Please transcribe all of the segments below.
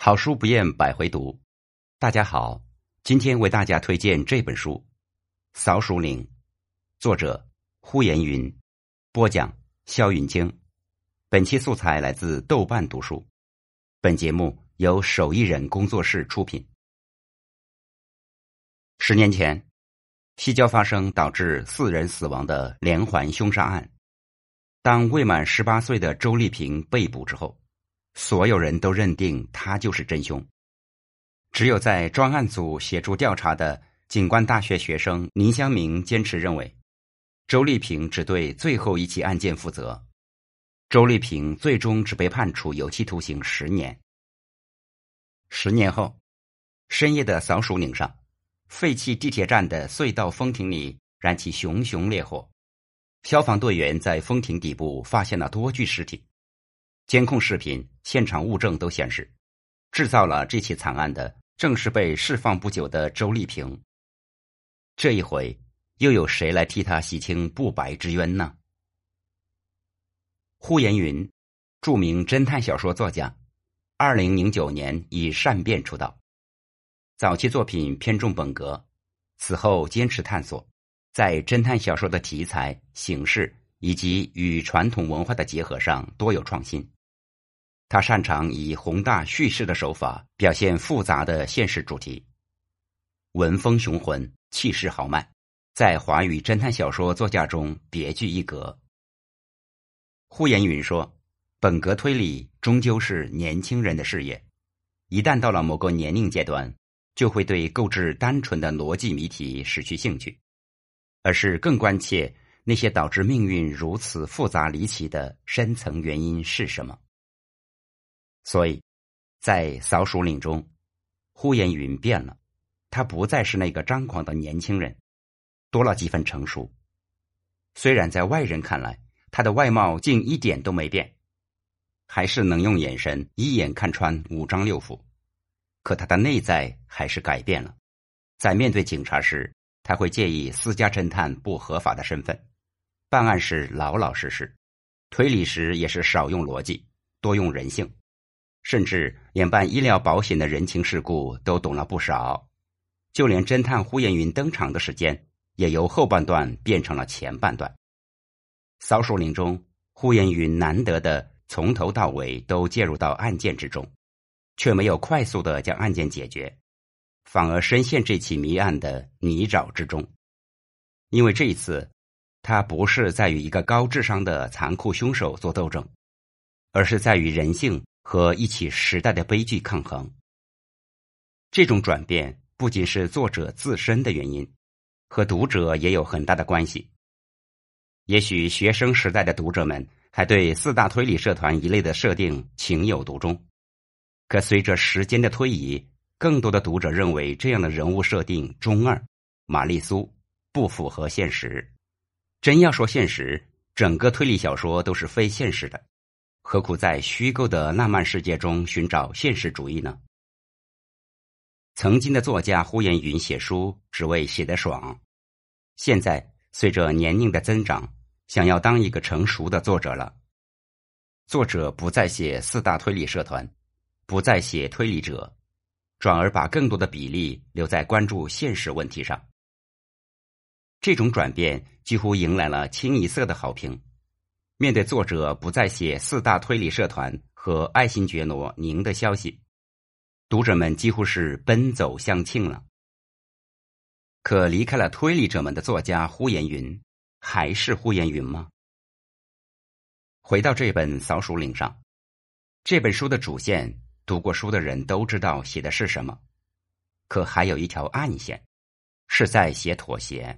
好书不厌百回读，大家好，今天为大家推荐这本书《扫鼠岭》，作者呼延云，播讲肖云京。本期素材来自豆瓣读书，本节目由手艺人工作室出品。十年前，西郊发生导致四人死亡的连环凶杀案，当未满十八岁的周丽萍被捕之后。所有人都认定他就是真凶。只有在专案组协助调查的警官大学学生林香明坚持认为，周丽萍只对最后一起案件负责。周丽萍最终只被判处有期徒刑十年。十年后，深夜的扫鼠岭上，废弃地铁站的隧道风亭里燃起熊熊烈火，消防队员在风亭底部发现了多具尸体。监控视频、现场物证都显示，制造了这起惨案的正是被释放不久的周丽萍。这一回，又有谁来替他洗清不白之冤呢？呼延云，著名侦探小说作家，二零零九年以善变出道，早期作品偏重本格，此后坚持探索，在侦探小说的题材、形式以及与传统文化的结合上多有创新。他擅长以宏大叙事的手法表现复杂的现实主题，文风雄浑，气势豪迈，在华语侦探小说作家中别具一格。呼延云说：“本格推理终究是年轻人的事业，一旦到了某个年龄阶段，就会对购置单纯的逻辑谜题失去兴趣，而是更关切那些导致命运如此复杂离奇的深层原因是什么。”所以，在扫鼠岭中，呼延云变了，他不再是那个张狂的年轻人，多了几分成熟。虽然在外人看来，他的外貌竟一点都没变，还是能用眼神一眼看穿五脏六腑，可他的内在还是改变了。在面对警察时，他会介意私家侦探不合法的身份；办案时老老实实，推理时也是少用逻辑，多用人性。甚至连办医疗保险的人情世故都懂了不少，就连侦探呼延云登场的时间也由后半段变成了前半段。扫树林中，呼延云难得的从头到尾都介入到案件之中，却没有快速的将案件解决，反而深陷这起谜案的泥沼之中。因为这一次，他不是在与一个高智商的残酷凶手做斗争，而是在与人性。和一起时代的悲剧抗衡。这种转变不仅是作者自身的原因，和读者也有很大的关系。也许学生时代的读者们还对四大推理社团一类的设定情有独钟，可随着时间的推移，更多的读者认为这样的人物设定中二、玛丽苏不符合现实。真要说现实，整个推理小说都是非现实的。何苦在虚构的浪漫世界中寻找现实主义呢？曾经的作家呼延云写书只为写得爽，现在随着年龄的增长，想要当一个成熟的作者了。作者不再写四大推理社团，不再写推理者，转而把更多的比例留在关注现实问题上。这种转变几乎迎来了清一色的好评。面对作者不再写四大推理社团和爱新觉罗宁的消息，读者们几乎是奔走相庆了。可离开了推理者们的作家呼延云，还是呼延云吗？回到这本《扫鼠岭》上，这本书的主线，读过书的人都知道写的是什么，可还有一条暗线，是在写妥协。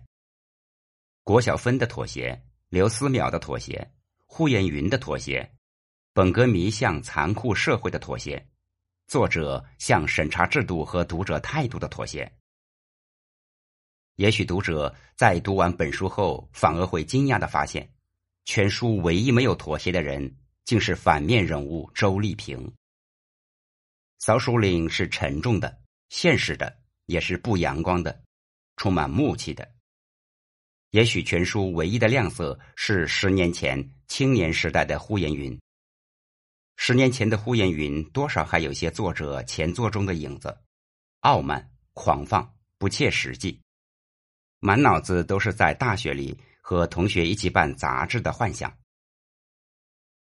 郭小芬的妥协，刘思邈的妥协。呼延云的妥协，本格迷向残酷社会的妥协，作者向审查制度和读者态度的妥协。也许读者在读完本书后，反而会惊讶的发现，全书唯一没有妥协的人，竟是反面人物周丽萍。扫鼠岭是沉重的、现实的，也是不阳光的，充满木气的。也许全书唯一的亮色是十年前青年时代的呼延云。十年前的呼延云，多少还有些作者前作中的影子，傲慢、狂放、不切实际，满脑子都是在大学里和同学一起办杂志的幻想。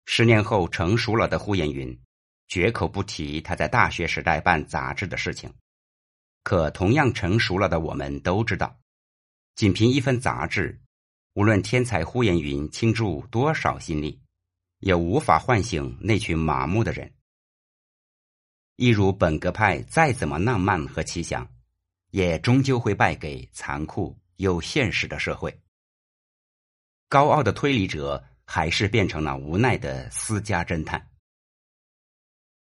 十年后成熟了的呼延云，绝口不提他在大学时代办杂志的事情。可同样成熟了的我们都知道，仅凭一份杂志，无论天才呼延云倾注多少心力。也无法唤醒那群麻木的人。一如本格派再怎么浪漫和奇想，也终究会败给残酷又现实的社会。高傲的推理者还是变成了无奈的私家侦探。